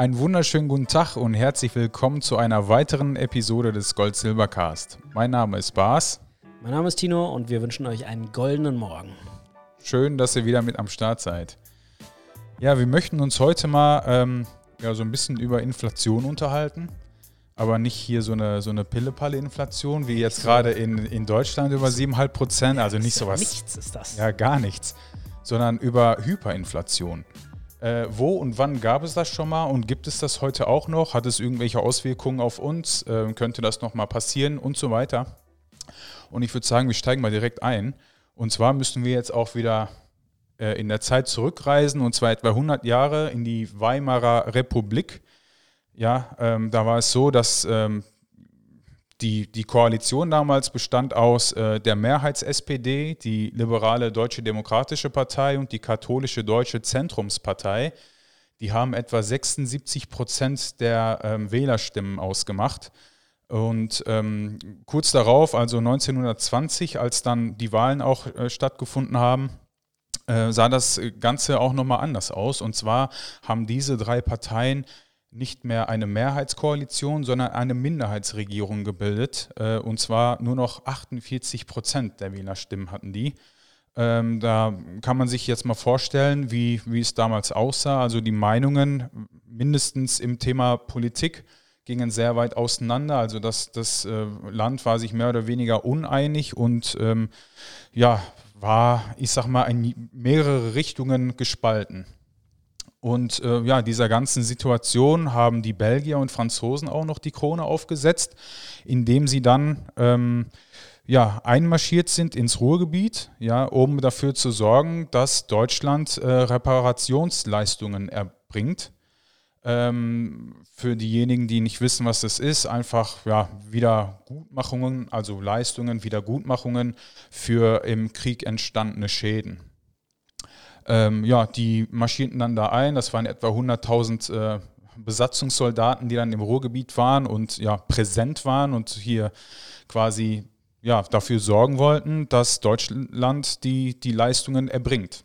Einen wunderschönen guten Tag und herzlich willkommen zu einer weiteren Episode des Gold-Silber-Cast. Mein Name ist Bas. Mein Name ist Tino und wir wünschen euch einen goldenen Morgen. Schön, dass ihr wieder mit am Start seid. Ja, wir möchten uns heute mal ähm, ja, so ein bisschen über Inflation unterhalten. Aber nicht hier so eine, so eine Pille-Palle-Inflation, wie jetzt gerade in, in Deutschland über 7,5 Prozent. Also nicht sowas. Nichts ist das. Ja, gar nichts. Sondern über Hyperinflation. Äh, wo und wann gab es das schon mal und gibt es das heute auch noch? Hat es irgendwelche Auswirkungen auf uns? Äh, könnte das nochmal passieren und so weiter? Und ich würde sagen, wir steigen mal direkt ein. Und zwar müssen wir jetzt auch wieder äh, in der Zeit zurückreisen, und zwar etwa 100 Jahre in die Weimarer Republik. Ja, ähm, da war es so, dass ähm, die, die Koalition damals bestand aus äh, der Mehrheits-SPD, die liberale Deutsche Demokratische Partei und die katholische Deutsche Zentrumspartei. Die haben etwa 76 Prozent der ähm, Wählerstimmen ausgemacht. Und ähm, kurz darauf, also 1920, als dann die Wahlen auch äh, stattgefunden haben, äh, sah das Ganze auch nochmal anders aus. Und zwar haben diese drei Parteien nicht mehr eine Mehrheitskoalition, sondern eine Minderheitsregierung gebildet. Äh, und zwar nur noch 48 Prozent der Wählerstimmen hatten die. Ähm, da kann man sich jetzt mal vorstellen, wie, wie es damals aussah. Also die Meinungen mindestens im Thema Politik gingen sehr weit auseinander. Also das, das äh, Land war sich mehr oder weniger uneinig und ähm, ja, war, ich sag mal, in mehrere Richtungen gespalten. Und äh, ja, dieser ganzen Situation haben die Belgier und Franzosen auch noch die Krone aufgesetzt, indem sie dann ähm, ja, einmarschiert sind ins Ruhrgebiet, ja, um dafür zu sorgen, dass Deutschland äh, Reparationsleistungen erbringt. Ähm, für diejenigen, die nicht wissen, was das ist, einfach ja, Wiedergutmachungen, also Leistungen, Wiedergutmachungen für im Krieg entstandene Schäden. Ähm, ja, die marschierten dann da ein. Das waren etwa 100.000 äh, Besatzungssoldaten, die dann im Ruhrgebiet waren und ja, präsent waren und hier quasi ja, dafür sorgen wollten, dass Deutschland die, die Leistungen erbringt.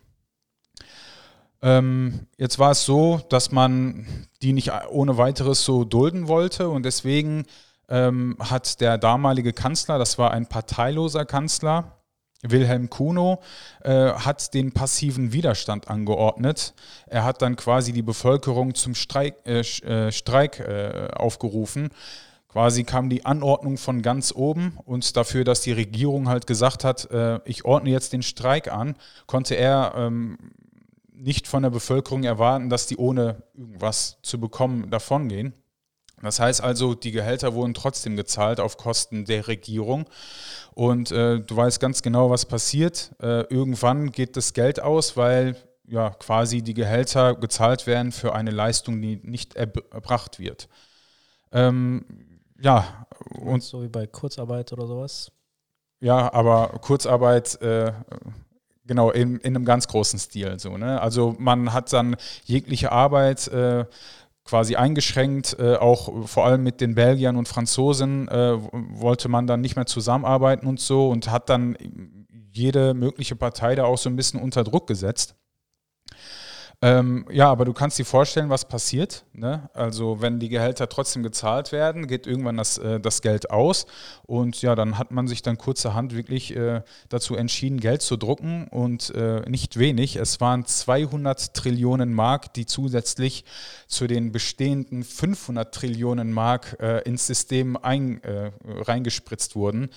Ähm, jetzt war es so, dass man die nicht ohne weiteres so dulden wollte und deswegen ähm, hat der damalige Kanzler, das war ein parteiloser Kanzler, Wilhelm Kuno äh, hat den passiven Widerstand angeordnet. Er hat dann quasi die Bevölkerung zum Streik, äh, äh, Streik äh, aufgerufen. Quasi kam die Anordnung von ganz oben und dafür, dass die Regierung halt gesagt hat, äh, ich ordne jetzt den Streik an, konnte er ähm, nicht von der Bevölkerung erwarten, dass die ohne irgendwas zu bekommen davongehen. Das heißt also, die Gehälter wurden trotzdem gezahlt auf Kosten der Regierung. Und äh, du weißt ganz genau, was passiert. Äh, irgendwann geht das Geld aus, weil ja quasi die Gehälter gezahlt werden für eine Leistung, die nicht erbracht wird. Ähm, ja. Und so wie bei Kurzarbeit oder sowas? Ja, aber Kurzarbeit äh, genau in, in, einem ganz großen Stil so ne also man hat dann jegliche Arbeit äh, quasi eingeschränkt. Äh, auch vor allem mit den Belgiern und Franzosen äh, wollte man dann nicht mehr zusammenarbeiten und so und hat dann jede mögliche Partei da auch so ein bisschen unter Druck gesetzt. Ähm, ja, aber du kannst dir vorstellen, was passiert. Ne? Also wenn die Gehälter trotzdem gezahlt werden, geht irgendwann das, äh, das Geld aus. Und ja, dann hat man sich dann kurzerhand wirklich äh, dazu entschieden, Geld zu drucken und äh, nicht wenig. Es waren 200 Trillionen Mark, die zusätzlich zu den bestehenden 500 Trillionen Mark äh, ins System ein, äh, reingespritzt wurden.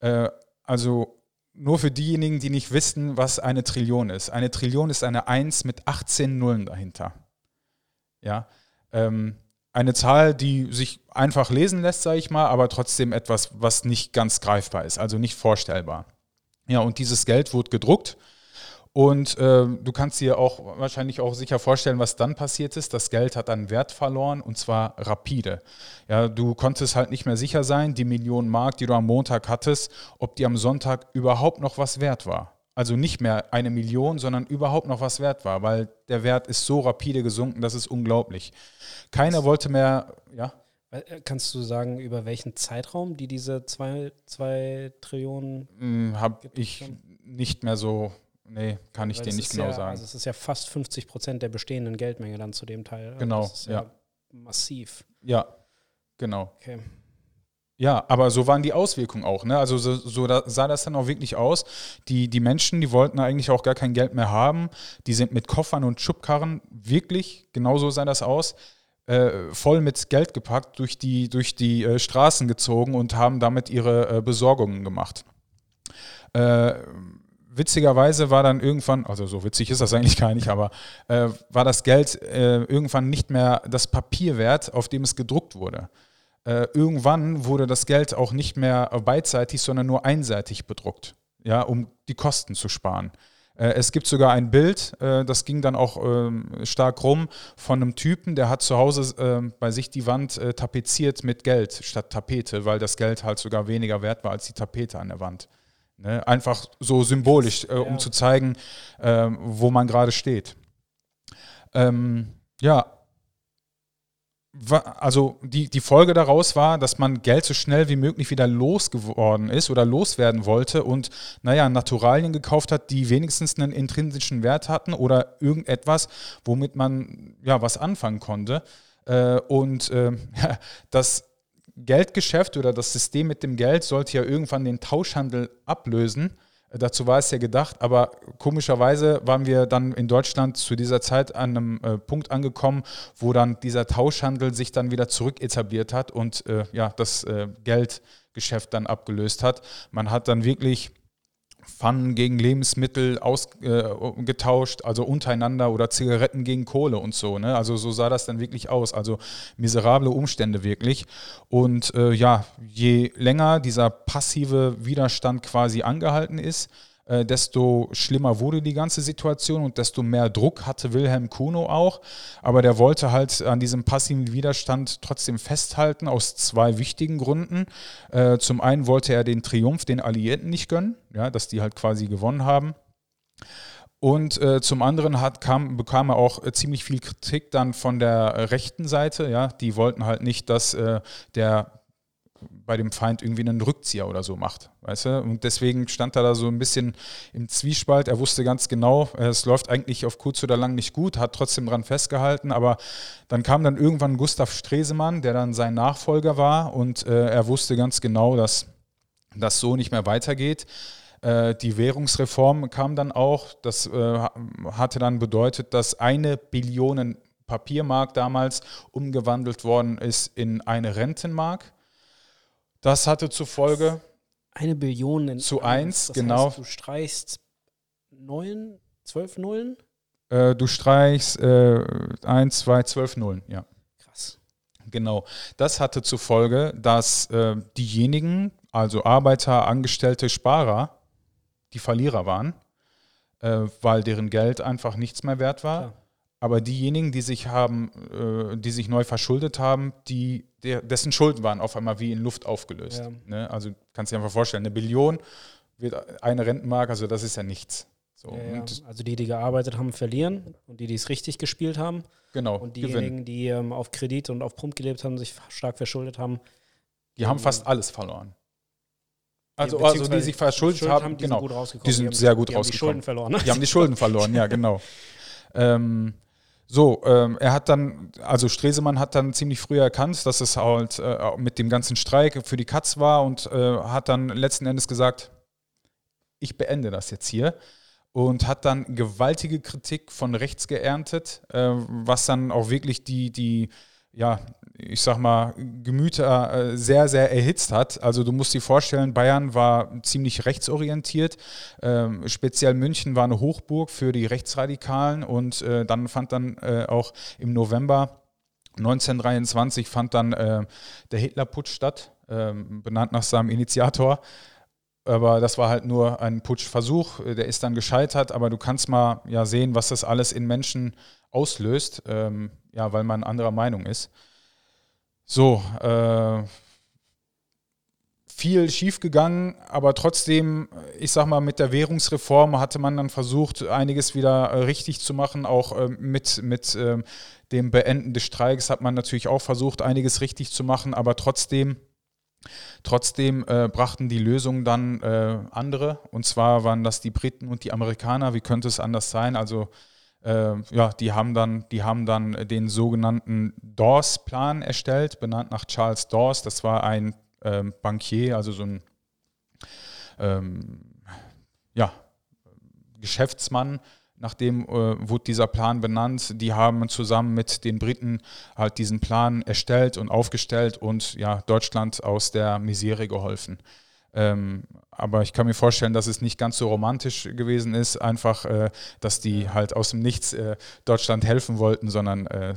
Äh, also nur für diejenigen, die nicht wissen, was eine Trillion ist. Eine Trillion ist eine 1 mit 18 Nullen dahinter. Ja, ähm, eine Zahl, die sich einfach lesen lässt, sage ich mal, aber trotzdem etwas, was nicht ganz greifbar ist, also nicht vorstellbar. Ja, und dieses Geld wurde gedruckt und äh, du kannst dir auch wahrscheinlich auch sicher vorstellen, was dann passiert ist. Das Geld hat an Wert verloren und zwar rapide. Ja, du konntest halt nicht mehr sicher sein, die Millionen Mark, die du am Montag hattest, ob die am Sonntag überhaupt noch was wert war. Also nicht mehr eine Million, sondern überhaupt noch was wert war, weil der Wert ist so rapide gesunken, das ist unglaublich. Keiner wollte mehr, ja. Äh, kannst du sagen, über welchen Zeitraum die diese zwei, zwei Trillionen? Hm, Habe ich nicht mehr so Nee, kann ich dir nicht genau ja, sagen. Also es ist ja fast 50 Prozent der bestehenden Geldmenge dann zu dem Teil. Genau, ja, ja, massiv. Ja, genau. Okay. Ja, aber so waren die Auswirkungen auch. Ne? Also so, so da sah das dann auch wirklich aus. Die, die Menschen, die wollten eigentlich auch gar kein Geld mehr haben. Die sind mit Koffern und Schubkarren wirklich, genauso sah das aus, äh, voll mit Geld gepackt, durch die, durch die äh, Straßen gezogen und haben damit ihre äh, Besorgungen gemacht. Äh, witzigerweise war dann irgendwann, also so witzig ist das eigentlich gar nicht, aber äh, war das Geld äh, irgendwann nicht mehr das Papier wert, auf dem es gedruckt wurde äh, irgendwann wurde das Geld auch nicht mehr beidseitig, sondern nur einseitig bedruckt, ja, um die Kosten zu sparen. Äh, es gibt sogar ein Bild, äh, das ging dann auch ähm, stark rum, von einem Typen, der hat zu Hause ähm, bei sich die Wand äh, tapeziert mit Geld statt Tapete, weil das Geld halt sogar weniger wert war als die Tapete an der Wand. Ne? Einfach so symbolisch, äh, um ja. zu zeigen, ähm, wo man gerade steht. Ähm, ja, also die, die Folge daraus war, dass man Geld so schnell wie möglich wieder losgeworden ist oder loswerden wollte und, naja, Naturalien gekauft hat, die wenigstens einen intrinsischen Wert hatten oder irgendetwas, womit man ja was anfangen konnte. Äh, und äh, das Geldgeschäft oder das System mit dem Geld sollte ja irgendwann den Tauschhandel ablösen. Dazu war es ja gedacht, aber komischerweise waren wir dann in Deutschland zu dieser Zeit an einem äh, Punkt angekommen, wo dann dieser Tauschhandel sich dann wieder zurück etabliert hat und äh, ja, das äh, Geldgeschäft dann abgelöst hat. Man hat dann wirklich Pfannen gegen Lebensmittel ausgetauscht, äh, also untereinander oder Zigaretten gegen Kohle und so. Ne? Also so sah das dann wirklich aus. Also miserable Umstände wirklich. Und äh, ja, je länger dieser passive Widerstand quasi angehalten ist, äh, desto schlimmer wurde die ganze Situation und desto mehr Druck hatte Wilhelm Kuno auch. Aber der wollte halt an diesem passiven Widerstand trotzdem festhalten, aus zwei wichtigen Gründen. Äh, zum einen wollte er den Triumph den Alliierten nicht gönnen, ja, dass die halt quasi gewonnen haben. Und äh, zum anderen hat, kam, bekam er auch äh, ziemlich viel Kritik dann von der rechten Seite. Ja, die wollten halt nicht, dass äh, der bei dem Feind irgendwie einen Rückzieher oder so macht, weißt du? Und deswegen stand er da so ein bisschen im Zwiespalt. Er wusste ganz genau, es läuft eigentlich auf kurz oder lang nicht gut, hat trotzdem dran festgehalten, aber dann kam dann irgendwann Gustav Stresemann, der dann sein Nachfolger war und äh, er wusste ganz genau, dass das so nicht mehr weitergeht. Äh, die Währungsreform kam dann auch. Das äh, hatte dann bedeutet, dass eine Billion Papiermark damals umgewandelt worden ist in eine Rentenmark. Das hatte zur Folge. Eine Billion in zu eins, genau. Heißt, du streichst neun, zwölf Nullen? Äh, du streichst äh, eins, zwei, zwölf Nullen, ja. Krass. Genau. Das hatte zur Folge, dass äh, diejenigen, also Arbeiter, Angestellte, Sparer, die Verlierer waren, äh, weil deren Geld einfach nichts mehr wert war. Klar. Aber diejenigen, die sich haben, äh, die sich neu verschuldet haben, die, der, dessen Schulden waren auf einmal wie in Luft aufgelöst. Ja. Ne? Also kannst du dir einfach vorstellen, eine Billion wird eine Rentenmark, also das ist ja nichts. So, ja, ja. Also die, die gearbeitet haben, verlieren und die, die es richtig gespielt haben. Genau. Und diejenigen, gewinnen. die ähm, auf Kredit und auf Pump gelebt haben, sich stark verschuldet haben. Die haben fast alles verloren. Also, also die sich verschuldet haben, haben die genau. Sind gut rausgekommen. Die sind die haben, sehr gut die rausgekommen. Die Schulden verloren. Die haben die Schulden verloren, ja, genau. Ähm, so, ähm, er hat dann, also Stresemann hat dann ziemlich früh erkannt, dass es halt äh, mit dem ganzen Streik für die Katz war und äh, hat dann letzten Endes gesagt, ich beende das jetzt hier und hat dann gewaltige Kritik von rechts geerntet, äh, was dann auch wirklich die, die ja, ich sag mal, Gemüter äh, sehr, sehr erhitzt hat. Also du musst dir vorstellen, Bayern war ziemlich rechtsorientiert. Ähm, speziell München war eine Hochburg für die Rechtsradikalen und äh, dann fand dann äh, auch im November 1923 fand dann äh, der Hitlerputsch statt, ähm, benannt nach seinem Initiator. Aber das war halt nur ein Putschversuch, der ist dann gescheitert, aber du kannst mal ja sehen, was das alles in Menschen auslöst. Ähm, ja, weil man anderer Meinung ist. So, äh, viel schiefgegangen, aber trotzdem, ich sag mal, mit der Währungsreform hatte man dann versucht, einiges wieder äh, richtig zu machen. Auch äh, mit, mit äh, dem Beenden des Streiks hat man natürlich auch versucht, einiges richtig zu machen, aber trotzdem, trotzdem äh, brachten die Lösungen dann äh, andere. Und zwar waren das die Briten und die Amerikaner. Wie könnte es anders sein? Also äh, ja, die haben dann, die haben dann den sogenannten Dawes-Plan erstellt, benannt nach Charles Dawes. Das war ein ähm, Bankier, also so ein ähm, ja, Geschäftsmann, Nachdem äh, wurde dieser Plan benannt. Die haben zusammen mit den Briten halt diesen Plan erstellt und aufgestellt und ja, Deutschland aus der Misere geholfen. Ähm, aber ich kann mir vorstellen, dass es nicht ganz so romantisch gewesen ist, einfach, äh, dass die halt aus dem Nichts äh, Deutschland helfen wollten, sondern äh,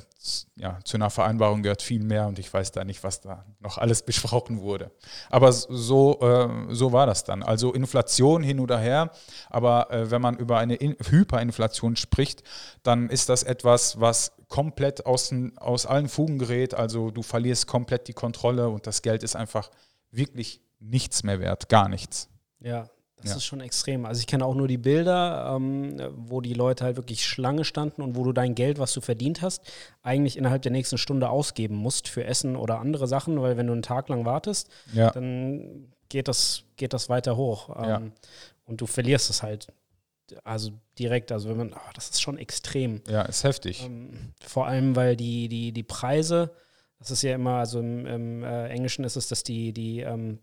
ja, zu einer Vereinbarung gehört viel mehr und ich weiß da nicht, was da noch alles besprochen wurde. Aber so, äh, so war das dann. Also Inflation hin oder her, aber äh, wenn man über eine In Hyperinflation spricht, dann ist das etwas, was komplett aus, aus allen Fugen gerät. Also du verlierst komplett die Kontrolle und das Geld ist einfach wirklich nichts mehr wert, gar nichts. Ja, das ja. ist schon extrem. Also ich kenne auch nur die Bilder, ähm, wo die Leute halt wirklich Schlange standen und wo du dein Geld, was du verdient hast, eigentlich innerhalb der nächsten Stunde ausgeben musst für Essen oder andere Sachen, weil wenn du einen Tag lang wartest, ja. dann geht das, geht das weiter hoch. Ähm, ja. Und du verlierst es halt. Also direkt, also wenn man, oh, das ist schon extrem. Ja, ist heftig. Ähm, vor allem, weil die, die, die Preise, das ist ja immer, also im, im äh, Englischen ist es, dass die, die ähm,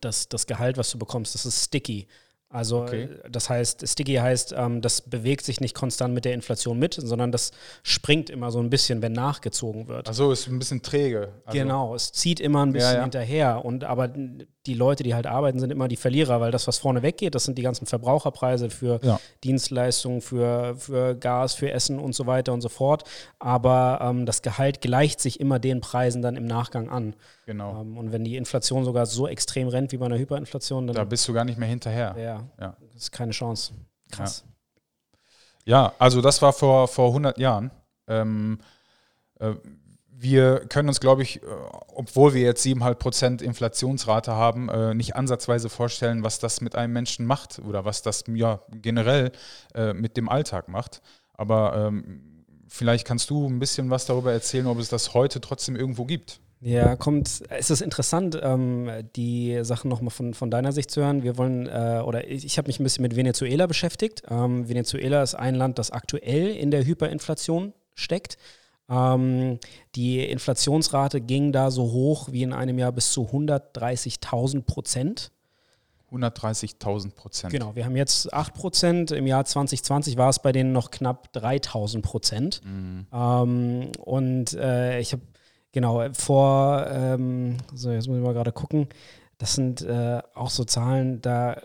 das, das Gehalt, was du bekommst, das ist sticky. Also okay. Das heißt, sticky heißt, ähm, das bewegt sich nicht konstant mit der Inflation mit, sondern das springt immer so ein bisschen, wenn nachgezogen wird. Also ist ein bisschen träge. Also genau, es zieht immer ein bisschen ja, ja. hinterher. Und aber die Leute, die halt arbeiten, sind immer die Verlierer, weil das, was vorne weggeht, das sind die ganzen Verbraucherpreise für ja. Dienstleistungen, für, für Gas, für Essen und so weiter und so fort. Aber ähm, das Gehalt gleicht sich immer den Preisen dann im Nachgang an. Genau. Ähm, und wenn die Inflation sogar so extrem rennt wie bei einer Hyperinflation, dann. Da bist du gar nicht mehr hinterher. Ja. Ja. Das ist keine Chance. Krass. Ja, ja also das war vor, vor 100 Jahren. Ähm, äh, wir können uns, glaube ich, äh, obwohl wir jetzt 7,5% Inflationsrate haben, äh, nicht ansatzweise vorstellen, was das mit einem Menschen macht oder was das ja generell äh, mit dem Alltag macht. Aber ähm, vielleicht kannst du ein bisschen was darüber erzählen, ob es das heute trotzdem irgendwo gibt. Ja, kommt, es ist interessant, ähm, die Sachen nochmal von, von deiner Sicht zu hören. Wir wollen, äh, oder ich, ich habe mich ein bisschen mit Venezuela beschäftigt. Ähm, Venezuela ist ein Land, das aktuell in der Hyperinflation steckt. Ähm, die Inflationsrate ging da so hoch wie in einem Jahr bis zu 130.000 Prozent. 130.000 Prozent. Genau, wir haben jetzt 8 Prozent. Im Jahr 2020 war es bei denen noch knapp 3.000 Prozent. Mhm. Ähm, und äh, ich habe, genau, vor, ähm, so jetzt muss ich mal gerade gucken, das sind äh, auch so Zahlen, da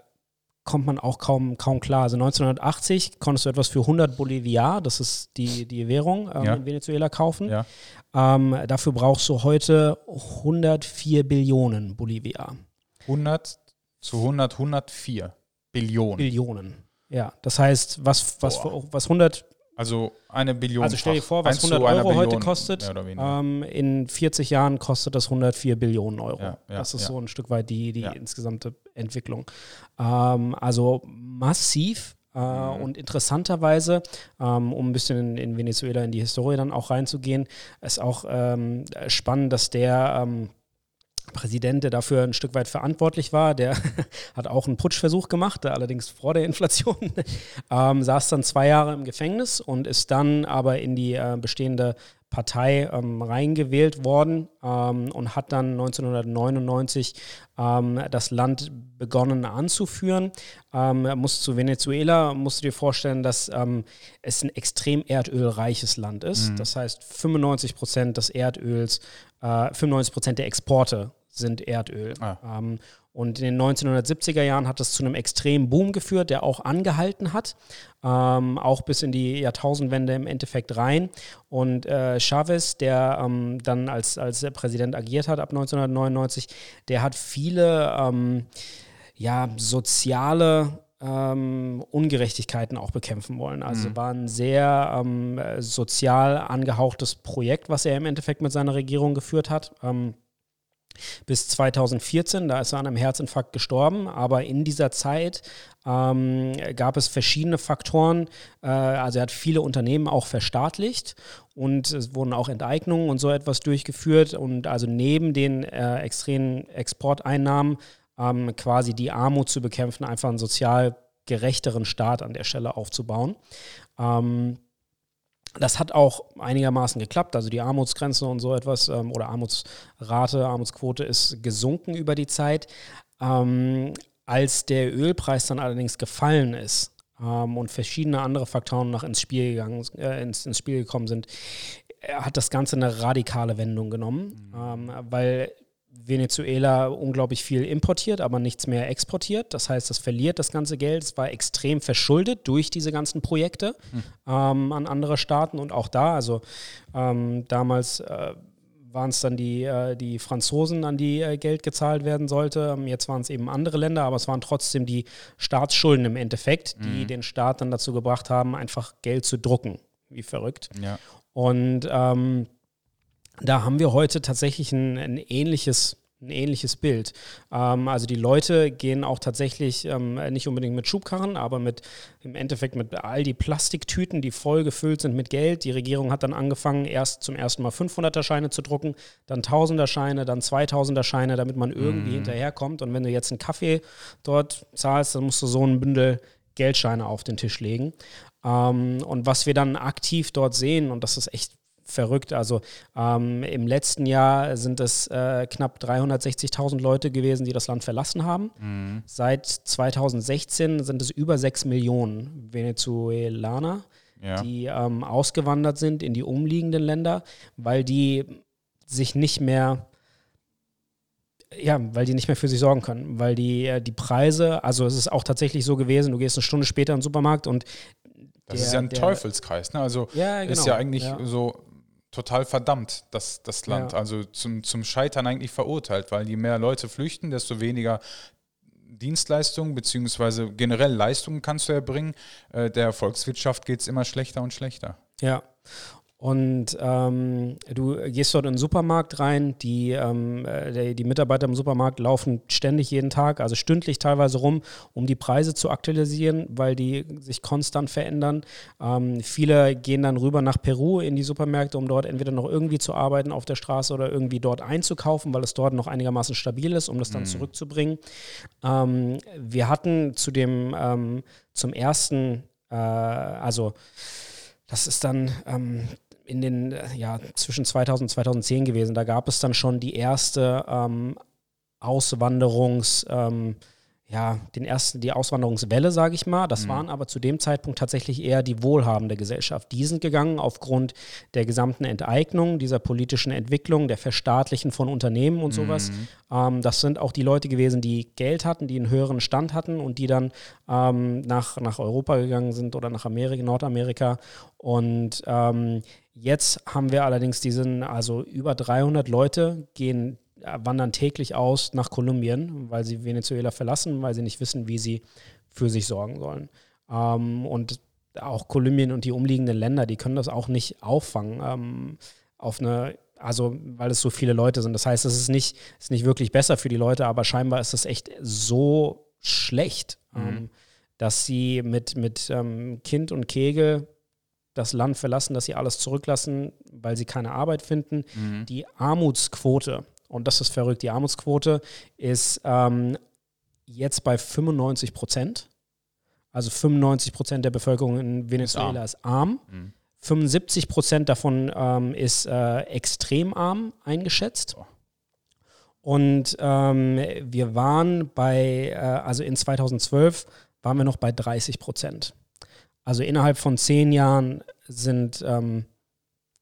kommt man auch kaum, kaum klar. Also 1980 konntest du etwas für 100 Boliviar, das ist die, die Währung ähm, ja. in Venezuela, kaufen. Ja. Ähm, dafür brauchst du heute 104 Billionen Boliviar. 100 zu 100, 104 Billionen. Billionen. Ja, das heißt, was, was, was 100 also eine Billion. Also stell dir vor, was 100 Euro Billion, heute kostet. Ähm, in 40 Jahren kostet das 104 Billionen Euro. Ja, ja, das ist ja. so ein Stück weit die, die insgesamte Entwicklung. Ähm, also massiv. Äh, mhm. Und interessanterweise, ähm, um ein bisschen in, in, Venezuela in die Historie dann auch reinzugehen, ist auch ähm, spannend, dass der ähm, Präsident, der dafür ein Stück weit verantwortlich war, der hat auch einen Putschversuch gemacht, allerdings vor der Inflation, ähm, saß dann zwei Jahre im Gefängnis und ist dann aber in die äh, bestehende Partei ähm, reingewählt worden ähm, und hat dann 1999 ähm, das Land begonnen anzuführen. Ähm, er muss zu Venezuela, musst du dir vorstellen, dass ähm, es ein extrem erdölreiches Land ist. Mhm. Das heißt, 95 Prozent des Erdöls, äh, 95 Prozent der Exporte sind Erdöl. Ah. Und in den 1970er Jahren hat das zu einem extremen Boom geführt, der auch angehalten hat, ähm, auch bis in die Jahrtausendwende im Endeffekt rein. Und äh, Chavez, der ähm, dann als, als Präsident agiert hat ab 1999, der hat viele ähm, ja, soziale ähm, Ungerechtigkeiten auch bekämpfen wollen. Also mhm. war ein sehr ähm, sozial angehauchtes Projekt, was er im Endeffekt mit seiner Regierung geführt hat. Ähm, bis 2014. Da ist er an einem Herzinfarkt gestorben. Aber in dieser Zeit ähm, gab es verschiedene Faktoren. Äh, also er hat viele Unternehmen auch verstaatlicht und es wurden auch Enteignungen und so etwas durchgeführt. Und also neben den äh, extremen Exporteinnahmen ähm, quasi die Armut zu bekämpfen, einfach einen sozial gerechteren Staat an der Stelle aufzubauen. Ähm, das hat auch einigermaßen geklappt. Also die Armutsgrenze und so etwas ähm, oder Armutsrate, Armutsquote ist gesunken über die Zeit. Ähm, als der Ölpreis dann allerdings gefallen ist ähm, und verschiedene andere Faktoren noch ins Spiel, gegangen, äh, ins, ins Spiel gekommen sind, hat das Ganze eine radikale Wendung genommen, mhm. ähm, weil Venezuela unglaublich viel importiert, aber nichts mehr exportiert. Das heißt, es verliert das ganze Geld. Es war extrem verschuldet durch diese ganzen Projekte mhm. ähm, an andere Staaten und auch da, also ähm, damals äh, waren es dann die, äh, die Franzosen, an die äh, Geld gezahlt werden sollte. Ähm, jetzt waren es eben andere Länder, aber es waren trotzdem die Staatsschulden im Endeffekt, die mhm. den Staat dann dazu gebracht haben, einfach Geld zu drucken. Wie verrückt. Ja. Und ähm, da haben wir heute tatsächlich ein, ein ähnliches ein ähnliches Bild. Ähm, also die Leute gehen auch tatsächlich ähm, nicht unbedingt mit Schubkarren, aber mit im Endeffekt mit all die Plastiktüten, die voll gefüllt sind mit Geld. Die Regierung hat dann angefangen, erst zum ersten Mal 500er Scheine zu drucken, dann 1000er Scheine, dann 2000er Scheine, damit man irgendwie mhm. hinterherkommt. Und wenn du jetzt einen Kaffee dort zahlst, dann musst du so ein Bündel Geldscheine auf den Tisch legen. Ähm, und was wir dann aktiv dort sehen, und das ist echt verrückt. Also ähm, im letzten Jahr sind es äh, knapp 360.000 Leute gewesen, die das Land verlassen haben. Mhm. Seit 2016 sind es über 6 Millionen Venezuelaner, ja. die ähm, ausgewandert sind in die umliegenden Länder, weil die sich nicht mehr ja, weil die nicht mehr für sich sorgen können, weil die, äh, die Preise, also es ist auch tatsächlich so gewesen, du gehst eine Stunde später in den Supermarkt und das der, ist ja ein der, Teufelskreis, ne? Also ja, genau, ist ja eigentlich ja. so total verdammt, das, das Land. Ja. Also zum, zum Scheitern eigentlich verurteilt, weil je mehr Leute flüchten, desto weniger Dienstleistungen bzw. generell Leistungen kannst du erbringen. Äh, der Volkswirtschaft geht es immer schlechter und schlechter. Ja. Und ähm, du gehst dort in den Supermarkt rein, die, ähm, äh, die, die, Mitarbeiter im Supermarkt laufen ständig jeden Tag, also stündlich teilweise rum, um die Preise zu aktualisieren, weil die sich konstant verändern. Ähm, viele gehen dann rüber nach Peru in die Supermärkte, um dort entweder noch irgendwie zu arbeiten auf der Straße oder irgendwie dort einzukaufen, weil es dort noch einigermaßen stabil ist, um das dann mhm. zurückzubringen. Ähm, wir hatten zu dem, ähm, zum ersten, äh, also das ist dann ähm, in den, ja, zwischen 2000 und 2010 gewesen. Da gab es dann schon die erste ähm, Auswanderungs- ähm, ja, den ersten, die Auswanderungswelle, sage ich mal. Das mhm. waren aber zu dem Zeitpunkt tatsächlich eher die wohlhabende Gesellschaft. Die sind gegangen aufgrund der gesamten Enteignung, dieser politischen Entwicklung, der Verstaatlichen von Unternehmen und sowas. Mhm. Ähm, das sind auch die Leute gewesen, die Geld hatten, die einen höheren Stand hatten und die dann ähm, nach, nach Europa gegangen sind oder nach Amerika, Nordamerika. Und ähm, jetzt haben wir allerdings diesen, also über 300 Leute gehen wandern täglich aus nach Kolumbien, weil sie Venezuela verlassen, weil sie nicht wissen, wie sie für sich sorgen sollen. Ähm, und auch Kolumbien und die umliegenden Länder, die können das auch nicht auffangen ähm, auf eine, also weil es so viele Leute sind. Das heißt, es ist nicht, ist nicht wirklich besser für die Leute, aber scheinbar ist es echt so schlecht, mhm. ähm, dass sie mit, mit ähm, Kind und Kegel das Land verlassen, dass sie alles zurücklassen, weil sie keine Arbeit finden. Mhm. Die Armutsquote und das ist verrückt, die Armutsquote ist ähm, jetzt bei 95 Prozent. Also 95 Prozent der Bevölkerung in Venezuela ist arm. Ist arm. Mhm. 75 Prozent davon ähm, ist äh, extrem arm eingeschätzt. Oh. Und ähm, wir waren bei, äh, also in 2012 waren wir noch bei 30 Prozent. Also innerhalb von zehn Jahren sind ähm,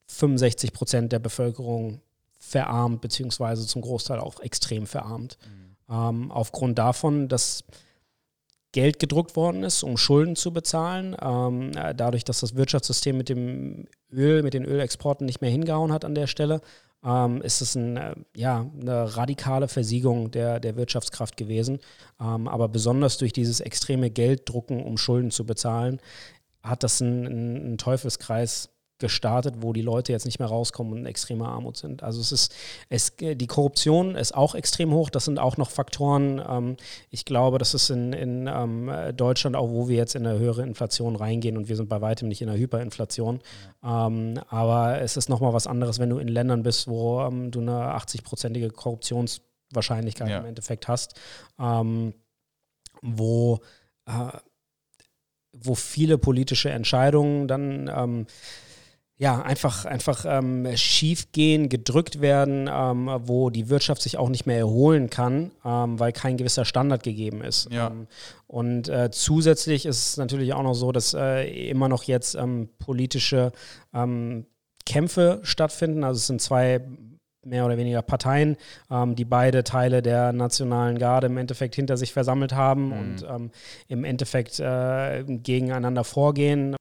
65 Prozent der Bevölkerung verarmt, beziehungsweise zum Großteil auch extrem verarmt. Mhm. Ähm, aufgrund davon, dass Geld gedruckt worden ist, um Schulden zu bezahlen. Ähm, äh, dadurch, dass das Wirtschaftssystem mit dem Öl, mit den Ölexporten nicht mehr hingehauen hat an der Stelle, ähm, ist es ein, äh, ja, eine radikale Versiegung der, der Wirtschaftskraft gewesen. Ähm, aber besonders durch dieses extreme Gelddrucken, um Schulden zu bezahlen, hat das einen, einen Teufelskreis gestartet, wo die Leute jetzt nicht mehr rauskommen und in extremer Armut sind. Also es ist, es, die Korruption ist auch extrem hoch. Das sind auch noch Faktoren. Ähm, ich glaube, das ist in, in ähm, Deutschland auch, wo wir jetzt in eine höhere Inflation reingehen und wir sind bei weitem nicht in einer Hyperinflation. Ja. Ähm, aber es ist nochmal was anderes, wenn du in Ländern bist, wo ähm, du eine 80-prozentige Korruptionswahrscheinlichkeit ja. im Endeffekt hast, ähm, wo äh, wo viele politische Entscheidungen dann ähm, ja, einfach, einfach ähm, schief gehen, gedrückt werden, ähm, wo die Wirtschaft sich auch nicht mehr erholen kann, ähm, weil kein gewisser Standard gegeben ist. Ja. Ähm, und äh, zusätzlich ist es natürlich auch noch so, dass äh, immer noch jetzt ähm, politische ähm, Kämpfe stattfinden. Also es sind zwei mehr oder weniger Parteien, die beide Teile der nationalen Garde im Endeffekt hinter sich versammelt haben mhm. und im Endeffekt äh, gegeneinander vorgehen.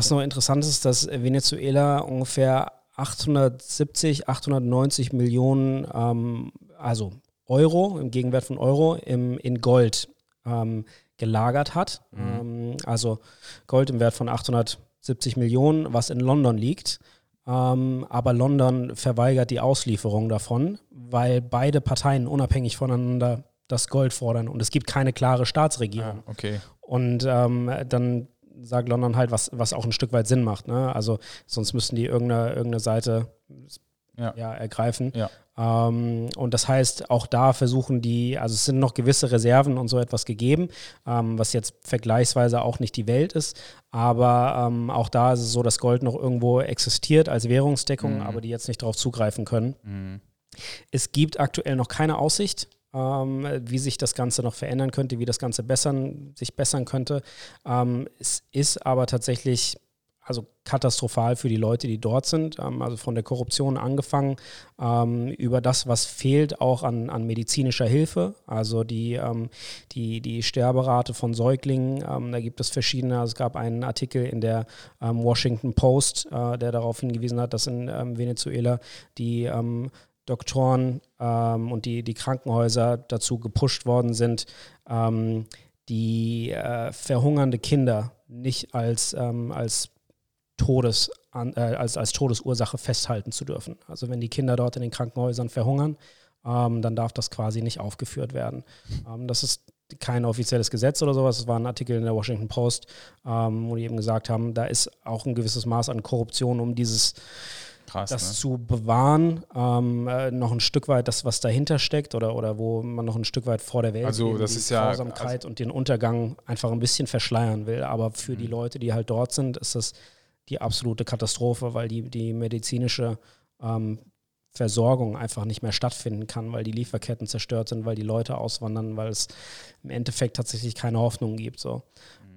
Was noch interessant ist, dass Venezuela ungefähr 870, 890 Millionen, ähm, also Euro, im Gegenwert von Euro, im, in Gold ähm, gelagert hat. Mhm. Ähm, also Gold im Wert von 870 Millionen, was in London liegt. Ähm, aber London verweigert die Auslieferung davon, weil beide Parteien unabhängig voneinander das Gold fordern und es gibt keine klare Staatsregierung. Ah, okay. Und ähm, dann sagt London halt, was, was auch ein Stück weit Sinn macht. Ne? Also sonst müssten die irgendeine, irgendeine Seite ja. ja ergreifen. Ja. Ähm, und das heißt, auch da versuchen die, also es sind noch gewisse Reserven und so etwas gegeben, ähm, was jetzt vergleichsweise auch nicht die Welt ist. Aber ähm, auch da ist es so, dass Gold noch irgendwo existiert als Währungsdeckung, mhm. aber die jetzt nicht darauf zugreifen können. Mhm. Es gibt aktuell noch keine Aussicht ähm, wie sich das Ganze noch verändern könnte, wie das Ganze bessern, sich bessern könnte. Ähm, es ist aber tatsächlich also katastrophal für die Leute, die dort sind. Ähm, also von der Korruption angefangen ähm, über das, was fehlt, auch an, an medizinischer Hilfe. Also die, ähm, die, die Sterberate von Säuglingen, da gibt es verschiedene. Also es gab einen Artikel in der Washington Post, äh, der darauf hingewiesen hat, dass in Venezuela die Doktoren ähm, und die, die Krankenhäuser dazu gepusht worden sind, ähm, die äh, verhungernde Kinder nicht als, ähm, als, Todes, an, äh, als, als Todesursache festhalten zu dürfen. Also wenn die Kinder dort in den Krankenhäusern verhungern, ähm, dann darf das quasi nicht aufgeführt werden. Ähm, das ist kein offizielles Gesetz oder sowas. Es war ein Artikel in der Washington Post, ähm, wo die eben gesagt haben, da ist auch ein gewisses Maß an Korruption, um dieses Krass, das ne? zu bewahren, ähm, äh, noch ein Stück weit das, was dahinter steckt oder, oder wo man noch ein Stück weit vor der Welt also, das die ist ja, also und den Untergang einfach ein bisschen verschleiern will. Aber für mhm. die Leute, die halt dort sind, ist das die absolute Katastrophe, weil die, die medizinische ähm, Versorgung einfach nicht mehr stattfinden kann, weil die Lieferketten zerstört sind, weil die Leute auswandern, weil es im Endeffekt tatsächlich keine Hoffnung gibt. So.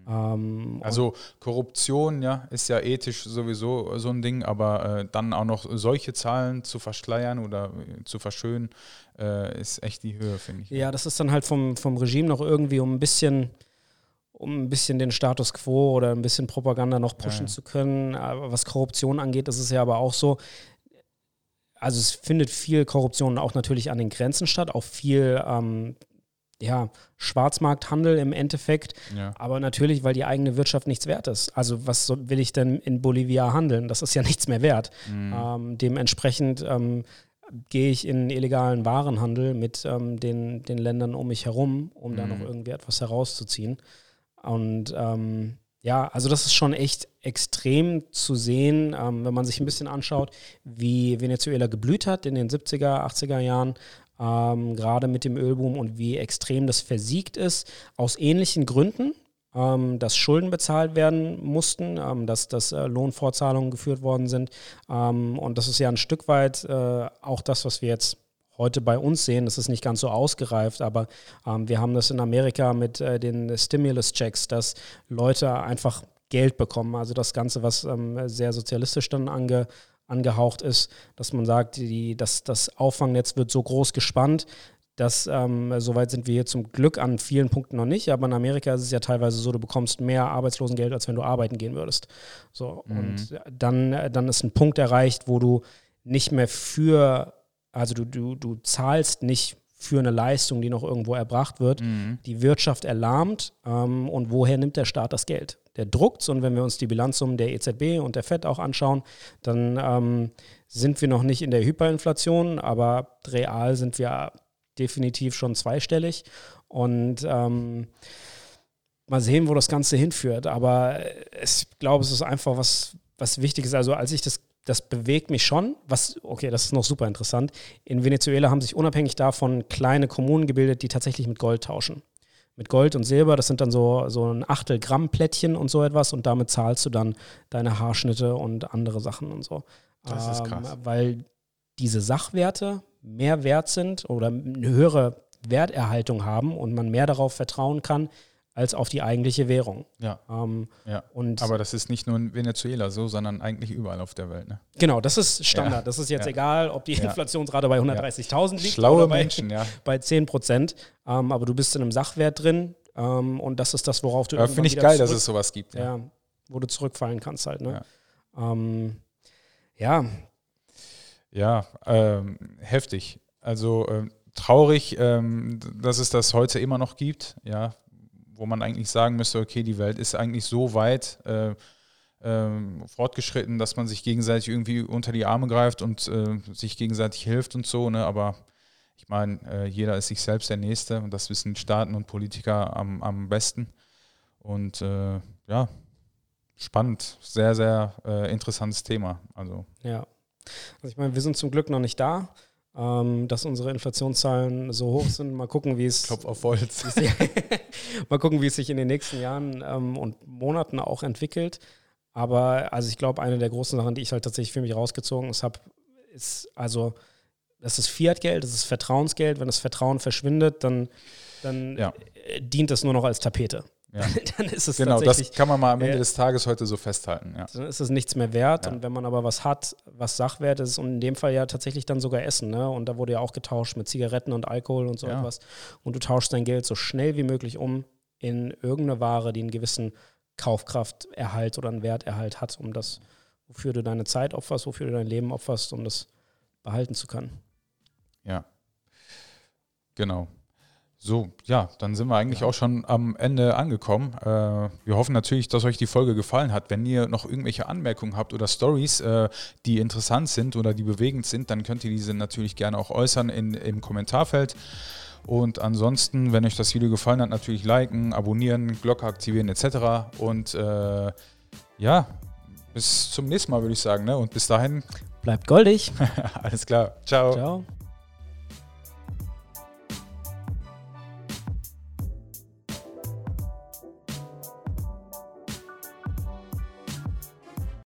Ähm, also Korruption, ja, ist ja ethisch sowieso so ein Ding, aber äh, dann auch noch solche Zahlen zu verschleiern oder äh, zu verschönen, äh, ist echt die Höhe, finde ich. Ja, das ist dann halt vom, vom Regime noch irgendwie um ein bisschen um ein bisschen den Status quo oder ein bisschen Propaganda noch pushen ja, ja. zu können. Aber was Korruption angeht, ist es ja aber auch so, also es findet viel Korruption auch natürlich an den Grenzen statt, auch viel ähm, ja, Schwarzmarkthandel im Endeffekt. Ja. Aber natürlich, weil die eigene Wirtschaft nichts wert ist. Also was will ich denn in Bolivia handeln? Das ist ja nichts mehr wert. Mhm. Ähm, dementsprechend ähm, gehe ich in illegalen Warenhandel mit ähm, den, den Ländern um mich herum, um mhm. da noch irgendwie etwas herauszuziehen. Und ähm, ja, also das ist schon echt extrem zu sehen, ähm, wenn man sich ein bisschen anschaut, wie Venezuela geblüht hat in den 70er, 80er Jahren ähm, gerade mit dem Ölboom und wie extrem das versiegt ist, aus ähnlichen Gründen. Ähm, dass Schulden bezahlt werden mussten, ähm, dass, dass äh, Lohnfortzahlungen geführt worden sind. Ähm, und das ist ja ein Stück weit äh, auch das, was wir jetzt heute bei uns sehen. Das ist nicht ganz so ausgereift, aber ähm, wir haben das in Amerika mit äh, den Stimulus-Checks, dass Leute einfach Geld bekommen. Also das Ganze, was ähm, sehr sozialistisch dann ange, angehaucht ist, dass man sagt, die, das, das Auffangnetz wird so groß gespannt, dass ähm, soweit sind wir hier zum Glück an vielen Punkten noch nicht, aber in Amerika ist es ja teilweise so, du bekommst mehr Arbeitslosengeld, als wenn du arbeiten gehen würdest. So, mhm. und dann, dann ist ein Punkt erreicht, wo du nicht mehr für, also du, du, du zahlst nicht für eine Leistung, die noch irgendwo erbracht wird. Mhm. Die Wirtschaft erlahmt ähm, und woher nimmt der Staat das Geld? Der druckt und wenn wir uns die Bilanzsummen der EZB und der FED auch anschauen, dann ähm, sind wir noch nicht in der Hyperinflation, aber real sind wir definitiv schon zweistellig und ähm, mal sehen, wo das Ganze hinführt. Aber ich glaube, es ist einfach was, was Wichtiges. Also als ich das das bewegt mich schon. Was, okay, das ist noch super interessant. In Venezuela haben sich unabhängig davon kleine Kommunen gebildet, die tatsächlich mit Gold tauschen. mit Gold und Silber, das sind dann so, so ein Achtel Gramm Plättchen und so etwas und damit zahlst du dann deine Haarschnitte und andere Sachen und so. Das ist krass. Ähm, weil diese Sachwerte mehr wert sind oder eine höhere Werterhaltung haben und man mehr darauf vertrauen kann, als auf die eigentliche Währung. Ja. Ähm, ja. Und Aber das ist nicht nur in Venezuela so, sondern eigentlich überall auf der Welt. Ne? Genau, das ist Standard. Ja. Das ist jetzt ja. egal, ob die Inflationsrate bei 130.000 liegt Schlaue oder bei, Menschen, ja. bei 10 Prozent. Ähm, aber du bist in einem Sachwert drin ähm, und das ist das, worauf du. Ja, Finde ich geil, dass es sowas gibt. Ja. wo du zurückfallen kannst halt. Ne? Ähm, ja. Ja, ähm, heftig. Also ähm, traurig, ähm, dass es das heute immer noch gibt. Ja, wo man eigentlich sagen müsste, okay, die Welt ist eigentlich so weit äh, äh, fortgeschritten, dass man sich gegenseitig irgendwie unter die Arme greift und äh, sich gegenseitig hilft und so, ne? aber ich meine, äh, jeder ist sich selbst der Nächste und das wissen Staaten und Politiker am, am besten. Und äh, ja, spannend, sehr, sehr äh, interessantes Thema. Also. Ja. Also ich meine, wir sind zum Glück noch nicht da ähm, dass unsere Inflationszahlen so hoch sind. Mal gucken, wie es. Klopf auf Holz. mal gucken, wie es sich in den nächsten Jahren ähm, und Monaten auch entwickelt. Aber also ich glaube, eine der großen Sachen, die ich halt tatsächlich für mich rausgezogen habe, ist also, das ist Fiat-Geld, das ist Vertrauensgeld. Wenn das Vertrauen verschwindet, dann, dann ja. dient das nur noch als Tapete. Ja. dann ist es genau, das kann man mal am Ende des Tages heute so festhalten. Ja. Dann ist es nichts mehr wert. Ja. Und wenn man aber was hat, was Sachwert ist, und in dem Fall ja tatsächlich dann sogar Essen, ne? Und da wurde ja auch getauscht mit Zigaretten und Alkohol und so ja. etwas. Und du tauschst dein Geld so schnell wie möglich um in irgendeine Ware, die einen gewissen Kaufkrafterhalt oder einen Werterhalt hat, um das, wofür du deine Zeit opferst, wofür du dein Leben opferst, um das behalten zu können. Ja. Genau. So, ja, dann sind wir eigentlich ja. auch schon am Ende angekommen. Äh, wir hoffen natürlich, dass euch die Folge gefallen hat. Wenn ihr noch irgendwelche Anmerkungen habt oder Stories, äh, die interessant sind oder die bewegend sind, dann könnt ihr diese natürlich gerne auch äußern in, im Kommentarfeld. Und ansonsten, wenn euch das Video gefallen hat, natürlich liken, abonnieren, Glocke aktivieren etc. Und äh, ja, bis zum nächsten Mal würde ich sagen. Ne? Und bis dahin. Bleibt goldig. Alles klar. Ciao. Ciao.